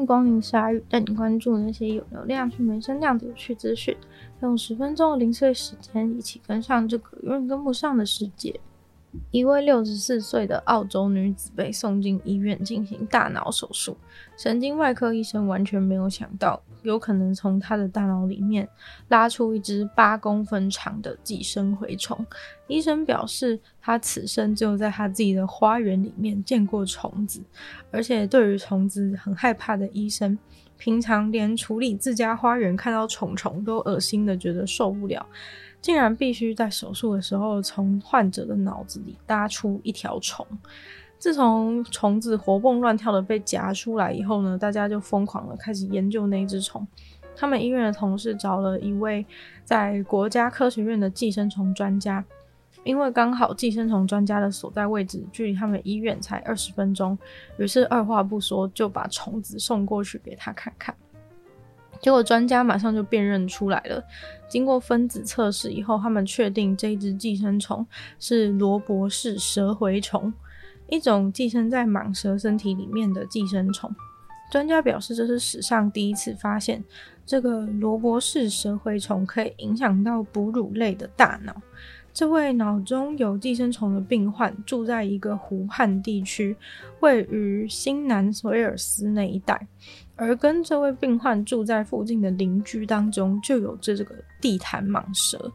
迎光临鲨鱼，带你关注那些有流量却没声量的有趣资讯。用十分钟的零碎时间，一起跟上这个永远跟不上的世界。一位六十四岁的澳洲女子被送进医院进行大脑手术，神经外科医生完全没有想到，有可能从她的大脑里面拉出一只八公分长的寄生蛔虫。医生表示，他此生只有在他自己的花园里面见过虫子，而且对于虫子很害怕的医生，平常连处理自家花园看到虫虫都恶心的觉得受不了。竟然必须在手术的时候从患者的脑子里搭出一条虫。自从虫子活蹦乱跳的被夹出来以后呢，大家就疯狂的开始研究那只虫。他们医院的同事找了一位在国家科学院的寄生虫专家，因为刚好寄生虫专家的所在位置距离他们医院才二十分钟，于是二话不说就把虫子送过去给他看看。结果专家马上就辨认出来了。经过分子测试以后，他们确定这只寄生虫是罗伯氏蛇蛔虫，一种寄生在蟒蛇身体里面的寄生虫。专家表示，这是史上第一次发现这个罗伯氏蛇蛔虫可以影响到哺乳类的大脑。这位脑中有寄生虫的病患住在一个湖畔地区，位于新南威尔斯那一带。而跟这位病患住在附近的邻居当中，就有这这个地毯蟒蛇。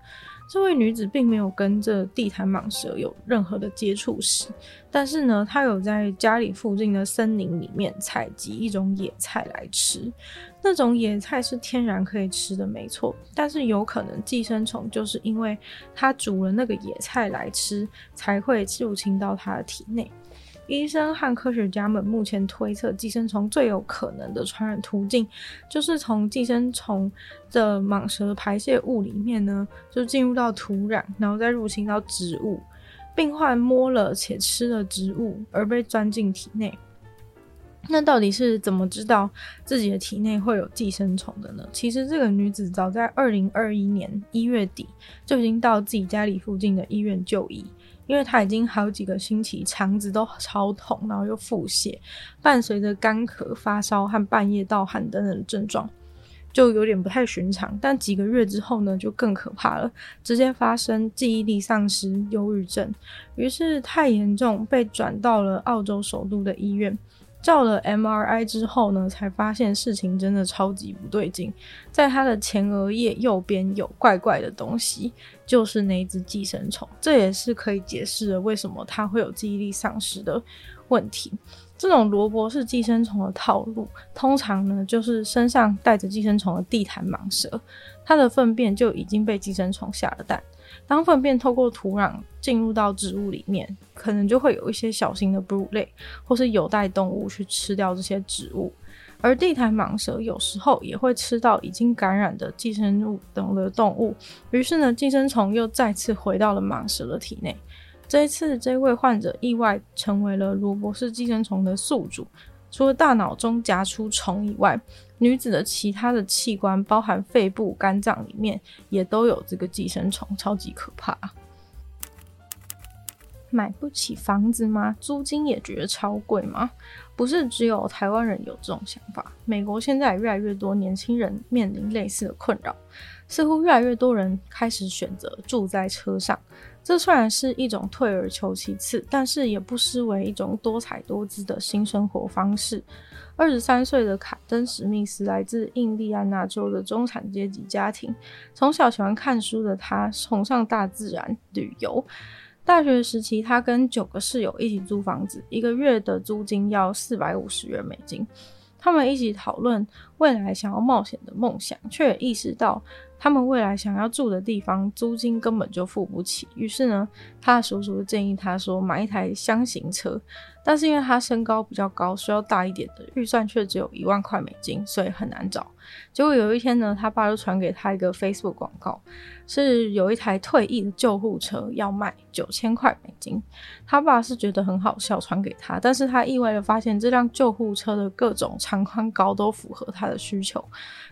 这位女子并没有跟这地毯蟒蛇有任何的接触史，但是呢，她有在家里附近的森林里面采集一种野菜来吃。那种野菜是天然可以吃的，没错，但是有可能寄生虫就是因为她煮了那个野菜来吃，才会入侵到她的体内。医生和科学家们目前推测，寄生虫最有可能的传染途径，就是从寄生虫的蟒蛇排泄物里面呢，就进入到土壤，然后再入侵到植物。病患摸了且吃了植物，而被钻进体内。那到底是怎么知道自己的体内会有寄生虫的呢？其实这个女子早在二零二一年一月底就已经到自己家里附近的医院就医。因为他已经好几个星期肠子都超痛，然后又腹泻，伴随着干咳、发烧和半夜盗汗等等症状，就有点不太寻常。但几个月之后呢，就更可怕了，直接发生记忆力丧失、忧郁症，于是太严重，被转到了澳洲首都的医院。照了 MRI 之后呢，才发现事情真的超级不对劲，在他的前额叶右边有怪怪的东西，就是那只寄生虫。这也是可以解释为什么他会有记忆力丧失的问题。这种萝卜是寄生虫的套路，通常呢就是身上带着寄生虫的地毯蟒蛇，它的粪便就已经被寄生虫下了蛋。当粪便透过土壤进入到植物里面，可能就会有一些小型的哺乳类或是有袋动物去吃掉这些植物，而地毯蟒蛇有时候也会吃到已经感染的寄生物等的动物，于是呢，寄生虫又再次回到了蟒蛇的体内。这一次，这位患者意外成为了罗伯氏寄生虫的宿主。除了大脑中夹出虫以外，女子的其他的器官，包含肺部、肝脏里面，也都有这个寄生虫，超级可怕。买不起房子吗？租金也觉得超贵吗？不是只有台湾人有这种想法，美国现在越来越多年轻人面临类似的困扰，似乎越来越多人开始选择住在车上。这虽然是一种退而求其次，但是也不失为一种多彩多姿的新生活方式。二十三岁的卡登·史密斯来自印第安纳州的中产阶级家庭，从小喜欢看书的他崇尚大自然、旅游。大学时期，他跟九个室友一起租房子，一个月的租金要四百五十元美金。他们一起讨论未来想要冒险的梦想，却也意识到他们未来想要住的地方租金根本就付不起。于是呢，他的叔叔建议他说买一台厢型车。但是因为他身高比较高，需要大一点的预算却只有一万块美金，所以很难找。结果有一天呢，他爸就传给他一个 Facebook 广告，是有一台退役的救护车要卖九千块美金。他爸是觉得很好笑，传给他，但是他意外的发现这辆救护车的各种长宽高都符合他的需求，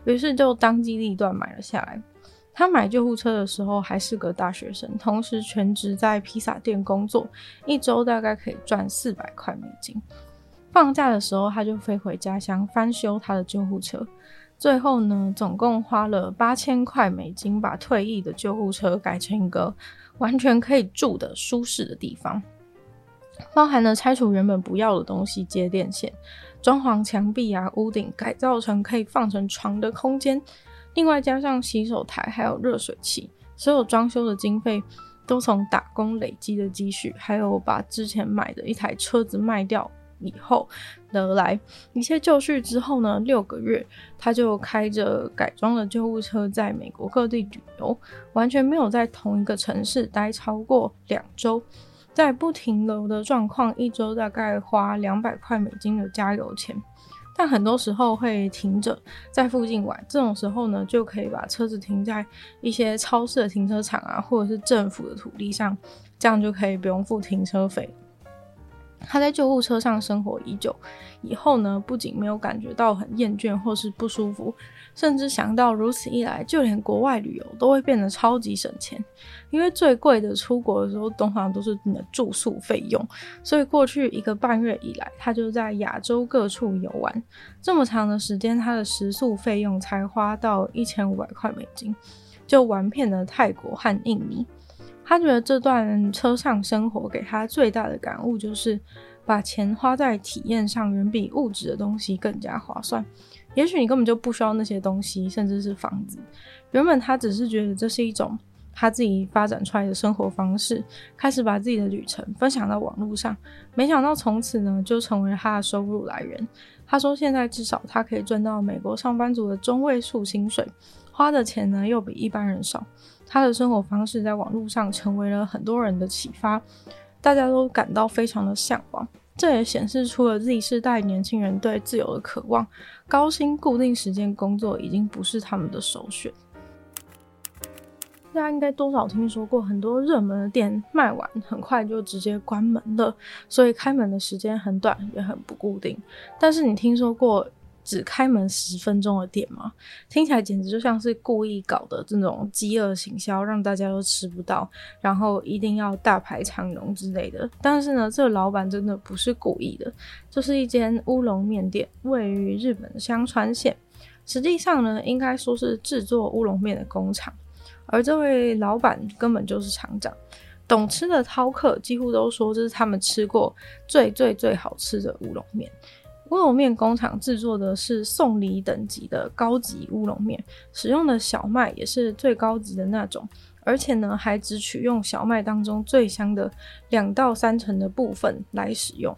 于是就当机立断买了下来。他买救护车的时候还是个大学生，同时全职在披萨店工作，一周大概可以赚四百块美金。放假的时候，他就飞回家乡翻修他的救护车。最后呢，总共花了八千块美金，把退役的救护车改成一个完全可以住的舒适的地方，包含了拆除原本不要的东西，接电线，装潢墙壁啊、屋顶，改造成可以放成床的空间。另外加上洗手台，还有热水器，所有装修的经费都从打工累积的积蓄，还有把之前买的一台车子卖掉以后得来。一切就绪之后呢，六个月他就开着改装的救护车在美国各地旅游，完全没有在同一个城市待超过两周，在不停留的状况，一周大概花两百块美金的加油钱。但很多时候会停着在附近玩，这种时候呢，就可以把车子停在一些超市的停车场啊，或者是政府的土地上，这样就可以不用付停车费。他在救护车上生活已久，以后呢，不仅没有感觉到很厌倦或是不舒服，甚至想到如此一来，就连国外旅游都会变得超级省钱。因为最贵的出国的时候，通常都是你的住宿费用，所以过去一个半月以来，他就在亚洲各处游玩。这么长的时间，他的食宿费用才花到一千五百块美金，就玩遍了泰国和印尼。他觉得这段车上生活给他最大的感悟就是，把钱花在体验上远比物质的东西更加划算。也许你根本就不需要那些东西，甚至是房子。原本他只是觉得这是一种他自己发展出来的生活方式，开始把自己的旅程分享到网络上。没想到从此呢，就成为他的收入来源。他说现在至少他可以赚到美国上班族的中位数薪水，花的钱呢又比一般人少。他的生活方式在网络上成为了很多人的启发，大家都感到非常的向往。这也显示出了 Z 世代年轻人对自由的渴望，高薪固定时间工作已经不是他们的首选。大家应该多少听说过，很多热门的店卖完很快就直接关门了，所以开门的时间很短，也很不固定。但是你听说过只开门十分钟的店吗？听起来简直就像是故意搞的这种饥饿行销，让大家都吃不到，然后一定要大排长龙之类的。但是呢，这个老板真的不是故意的，这是一间乌龙面店，位于日本香川县。实际上呢，应该说是制作乌龙面的工厂，而这位老板根本就是厂长。懂吃的饕客几乎都说这是他们吃过最最最好吃的乌龙面。乌龙面工厂制作的是送礼等级的高级乌龙面，使用的小麦也是最高级的那种，而且呢，还只取用小麦当中最香的两到三成的部分来使用。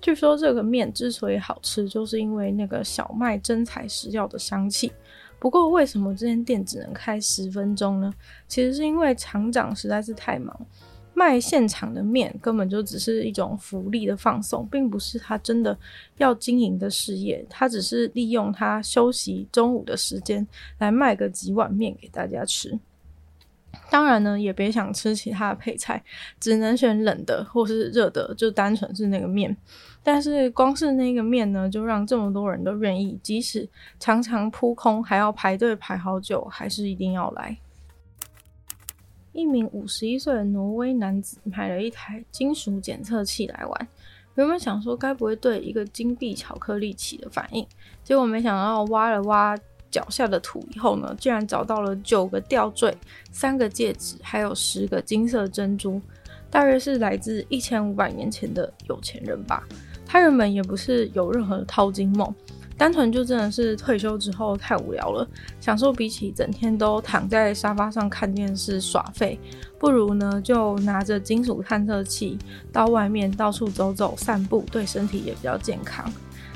据说这个面之所以好吃，就是因为那个小麦真材实料的香气。不过，为什么这间店只能开十分钟呢？其实是因为厂长实在是太忙。卖现场的面根本就只是一种福利的放送，并不是他真的要经营的事业。他只是利用他休息中午的时间来卖个几碗面给大家吃。当然呢，也别想吃其他的配菜，只能选冷的或是热的，就单纯是那个面。但是光是那个面呢，就让这么多人都愿意，即使常常扑空，还要排队排好久，还是一定要来。一名五十一岁的挪威男子买了一台金属检测器来玩，原本想说该不会对一个金币巧克力起了反应，结果没想到挖了挖脚下的土以后呢，竟然找到了九个吊坠、三个戒指，还有十个金色珍珠，大约是来自一千五百年前的有钱人吧。他原本也不是有任何的淘金梦。单纯就真的是退休之后太无聊了，享受比起整天都躺在沙发上看电视耍废，不如呢就拿着金属探测器到外面到处走走散步，对身体也比较健康。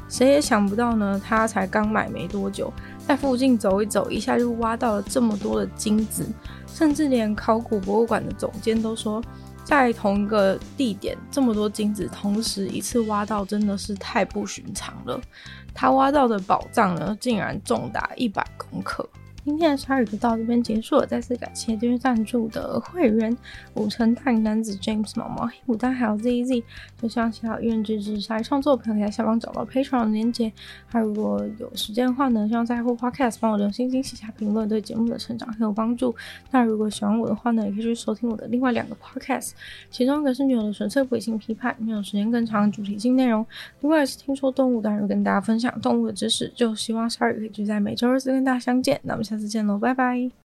谁也想不到呢，他才刚买没多久，在附近走一走，一下就挖到了这么多的金子，甚至连考古博物馆的总监都说，在同一个地点这么多金子同时一次挖到，真的是太不寻常了。他挖到的宝藏呢，竟然重达一百公克。今天的鲨鱼就到这边结束了，再次感谢订阅赞助的会员五成大龄男子 James 毛毛黑牡丹还有 ZZ，就希望其他愿支持鲨鱼创作的朋友可以在下方找到 Patreon 的链接。还如果有时间的话呢，希望在 Apple Podcast 帮我留星星、写下评论，对节目的成长很有帮助。那如果喜欢我的话呢，也可以去收听我的另外两个 Podcast，其中一个是女友的纯粹不理性批判，没有时间更长的主题性内容；另外是听说动物，当然会跟大家分享动物的知识。就希望鲨鱼可以就在每周二四跟大家相见。那我们下次见喽，拜拜。